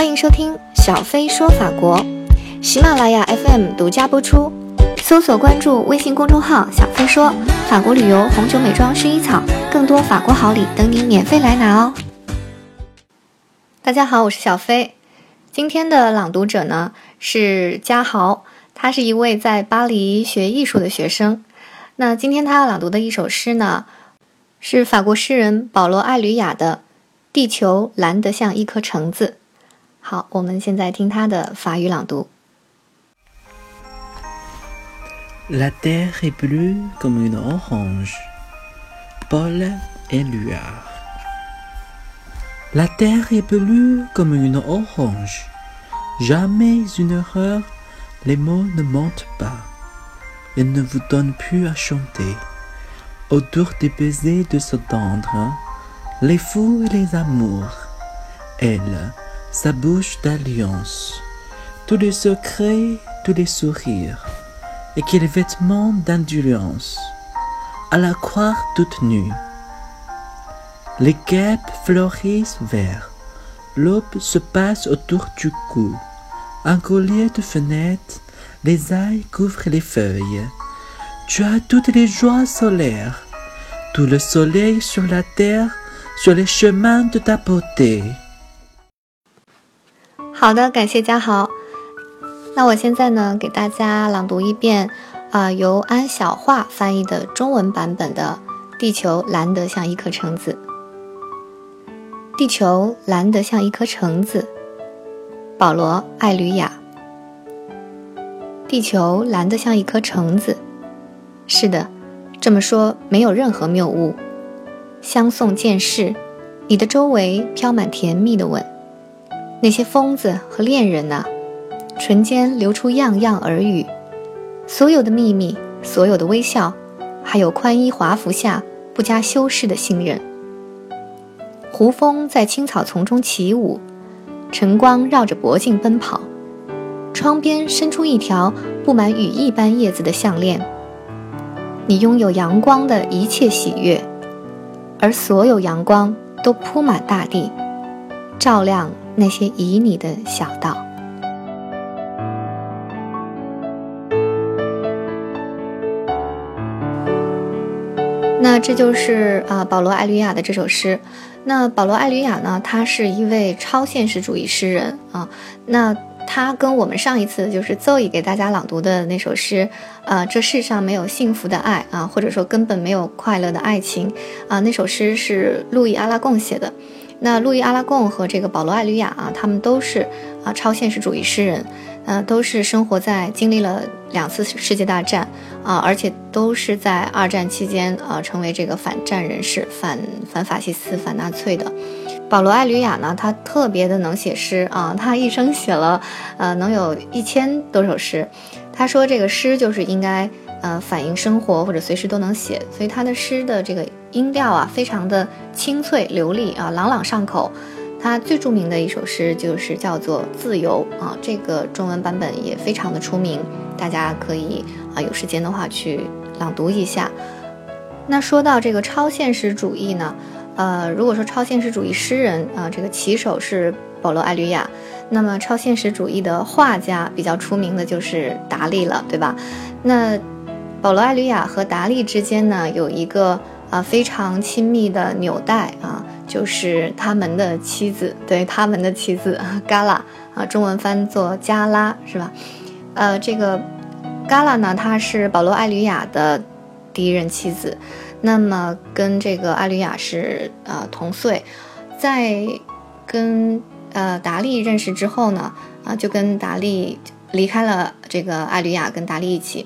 欢迎收听小飞说法国，喜马拉雅 FM 独家播出。搜索关注微信公众号“小飞说法国旅游、红酒、美妆、薰衣草”，更多法国好礼等你免费来拿哦！大家好，我是小飞。今天的朗读者呢是嘉豪，他是一位在巴黎学艺术的学生。那今天他要朗读的一首诗呢，是法国诗人保罗·艾吕雅的《地球蓝得像一颗橙子》。好，我们现在听他的法语朗读。La terre est bleue comme une orange. Paul Éluard. La terre est bleue comme une orange. Jamais une erreur, les mots ne mentent pas. Ils ne vous donnent plus à chanter. Autour des baisers de s'entendre, les fous et les amours. Elle, sa bouche d'alliance, tous les secrets, tous les sourires, et quels vêtements d'indulgence, à la croire toute nue. Les guêpes fleurissent vert, l'aube se passe autour du cou, un collier de fenêtres, les ailes couvrent les feuilles. Tu as toutes les joies solaires, tout le soleil sur la terre, sur les chemins de ta beauté. 好的，感谢嘉豪。那我现在呢，给大家朗读一遍，啊，由安小桦翻译的中文版本的《地球蓝得像一颗橙子》。地球蓝得像一颗橙子，保罗·艾吕雅。地球蓝得像一颗橙子，是的，这么说没有任何谬误。相送见世，你的周围飘满甜蜜的吻。那些疯子和恋人呐，唇间流出样样耳语，所有的秘密，所有的微笑，还有宽衣华服下不加修饰的信任。胡蜂在青草丛中起舞，晨光绕着脖颈奔跑，窗边伸出一条布满羽翼般叶子的项链。你拥有阳光的一切喜悦，而所有阳光都铺满大地，照亮。那些旖旎的小道。那这就是啊，保罗·艾吕雅的这首诗。那保罗·艾吕雅呢，他是一位超现实主义诗人啊。那他跟我们上一次就是 Zoe 给大家朗读的那首诗，呃，这世上没有幸福的爱啊，或者说根本没有快乐的爱情啊，那首诗是路易·阿拉贡写的。那路易阿拉贡和这个保罗艾吕雅啊，他们都是啊超现实主义诗人，呃，都是生活在经历了两次世界大战啊，而且都是在二战期间啊成为这个反战人士、反反法西斯、反纳粹的。保罗艾吕雅呢，他特别的能写诗啊，他一生写了呃能有一千多首诗。他说这个诗就是应该呃反映生活或者随时都能写，所以他的诗的这个。音调啊，非常的清脆流利啊，朗朗上口。他最著名的一首诗就是叫做《自由》啊，这个中文版本也非常的出名，大家可以啊有时间的话去朗读一下。那说到这个超现实主义呢，呃，如果说超现实主义诗人啊，这个旗手是保罗·艾吕雅，那么超现实主义的画家比较出名的就是达利了，对吧？那保罗·艾吕雅和达利之间呢，有一个。啊，非常亲密的纽带啊，就是他们的妻子，对他们的妻子嘎拉啊，中文翻作加拉是吧？呃，这个嘎拉呢，她是保罗·艾吕雅的第一任妻子，那么跟这个艾吕雅是呃同岁，在跟呃达利认识之后呢，啊，就跟达利离开了这个艾吕雅，跟达利一起。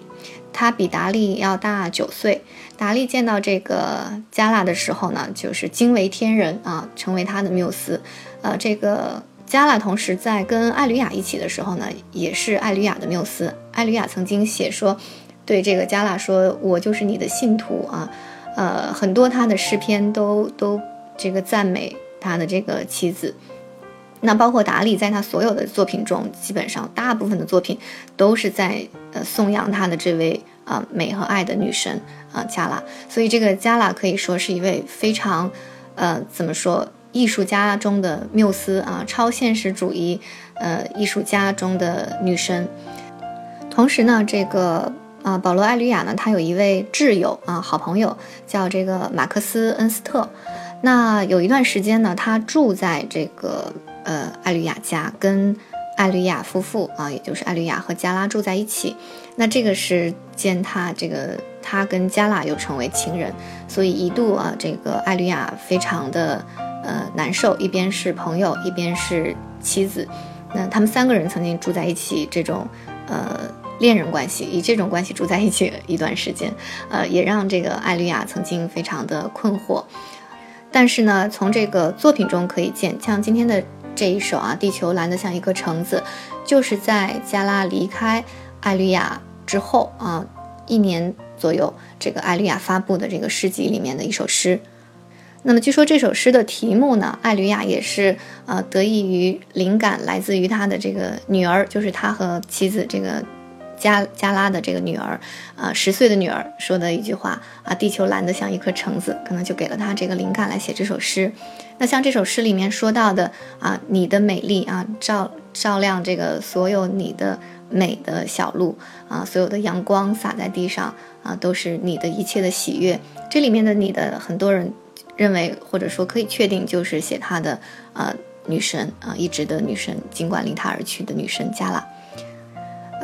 他比达利要大九岁。达利见到这个加拉的时候呢，就是惊为天人啊，成为他的缪斯。呃，这个加拉同时在跟艾吕雅一起的时候呢，也是艾吕雅的缪斯。艾吕雅曾经写说，对这个加拉说：“我就是你的信徒啊。”呃，很多他的诗篇都都这个赞美他的这个妻子。那包括达利在他所有的作品中，基本上大部分的作品都是在呃颂扬他的这位啊美和爱的女神啊加拉，所以这个加拉可以说是一位非常呃怎么说艺术家中的缪斯啊，超现实主义呃艺术家中的女神。同时呢，这个啊保罗·艾吕雅呢，他有一位挚友啊，好朋友叫这个马克思·恩斯特。那有一段时间呢，他住在这个呃艾吕雅家，跟艾吕雅夫妇啊，也就是艾吕雅和加拉住在一起。那这个是见，他这个他跟加拉又成为情人，所以一度啊，这个艾吕雅非常的。呃，难受，一边是朋友，一边是妻子，那他们三个人曾经住在一起，这种呃恋人关系，以这种关系住在一起一段时间，呃，也让这个艾丽亚曾经非常的困惑。但是呢，从这个作品中可以见，像今天的这一首啊，《地球蓝得像一颗橙子》，就是在加拉离开艾吕亚之后啊，一年左右，这个艾吕亚发布的这个诗集里面的一首诗。那么据说这首诗的题目呢，艾吕亚也是呃得益于灵感来自于他的这个女儿，就是他和妻子这个加加拉的这个女儿，啊十岁的女儿说的一句话啊，地球蓝得像一颗橙子，可能就给了他这个灵感来写这首诗。那像这首诗里面说到的啊，你的美丽啊，照照亮这个所有你的美的小路啊，所有的阳光洒在地上啊，都是你的一切的喜悦。这里面的你的很多人。认为或者说可以确定，就是写他的呃女神啊，一直的女神，尽管离他而去的女神加拉。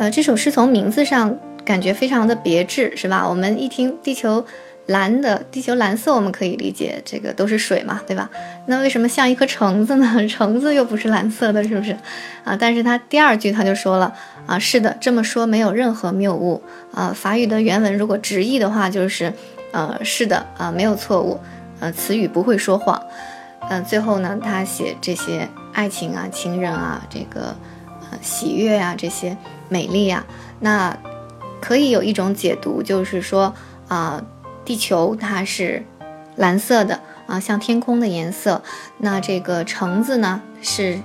呃，这首诗从名字上感觉非常的别致，是吧？我们一听地球蓝的，地球蓝色，我们可以理解这个都是水嘛，对吧？那为什么像一颗橙子呢？橙子又不是蓝色的，是不是？啊，但是他第二句他就说了啊，是的，这么说没有任何谬误啊。法语的原文如果直译的话，就是呃，是的啊，没有错误。呃，词语不会说谎。嗯，最后呢，他写这些爱情啊、情人啊、这个呃喜悦啊、这些美丽啊，那可以有一种解读，就是说啊，地球它是蓝色的啊，像天空的颜色。那这个橙子呢是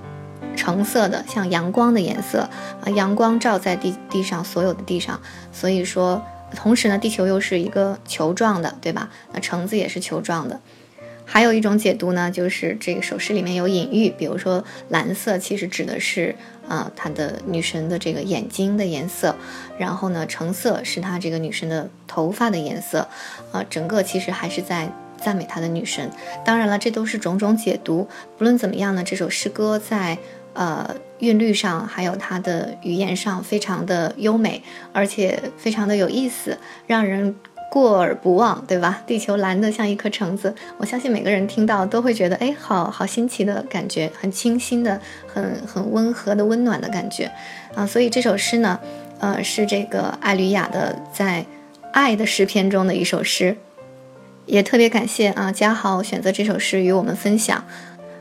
橙色的，像阳光的颜色啊，阳光照在地地上所有的地上，所以说。同时呢，地球又是一个球状的，对吧？那橙子也是球状的。还有一种解读呢，就是这个首诗里面有隐喻，比如说蓝色其实指的是啊，她的女神的这个眼睛的颜色，然后呢，橙色是她这个女神的头发的颜色，啊，整个其实还是在赞美她的女神。当然了，这都是种种解读。不论怎么样呢，这首诗歌在。呃，韵律上还有它的语言上非常的优美，而且非常的有意思，让人过耳不忘，对吧？地球蓝的像一颗橙子，我相信每个人听到都会觉得，哎，好好新奇的感觉，很清新的，很很温和的温暖的感觉啊。所以这首诗呢，呃，是这个艾吕雅的在爱的诗篇中的一首诗，也特别感谢啊，嘉豪选择这首诗与我们分享。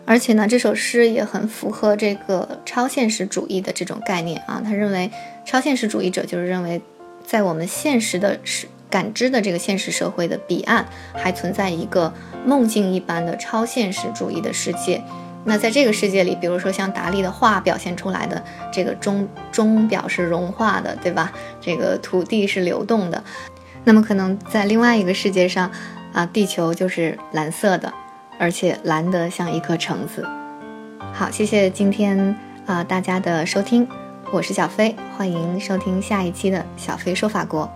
而且呢，这首诗也很符合这个超现实主义的这种概念啊。他认为，超现实主义者就是认为，在我们现实的是感知的这个现实社会的彼岸，还存在一个梦境一般的超现实主义的世界。那在这个世界里，比如说像达利的画表现出来的这个钟钟表是融化的，对吧？这个土地是流动的。那么可能在另外一个世界上，啊，地球就是蓝色的。而且蓝得像一颗橙子。好，谢谢今天啊大家的收听，我是小飞，欢迎收听下一期的小飞说法国。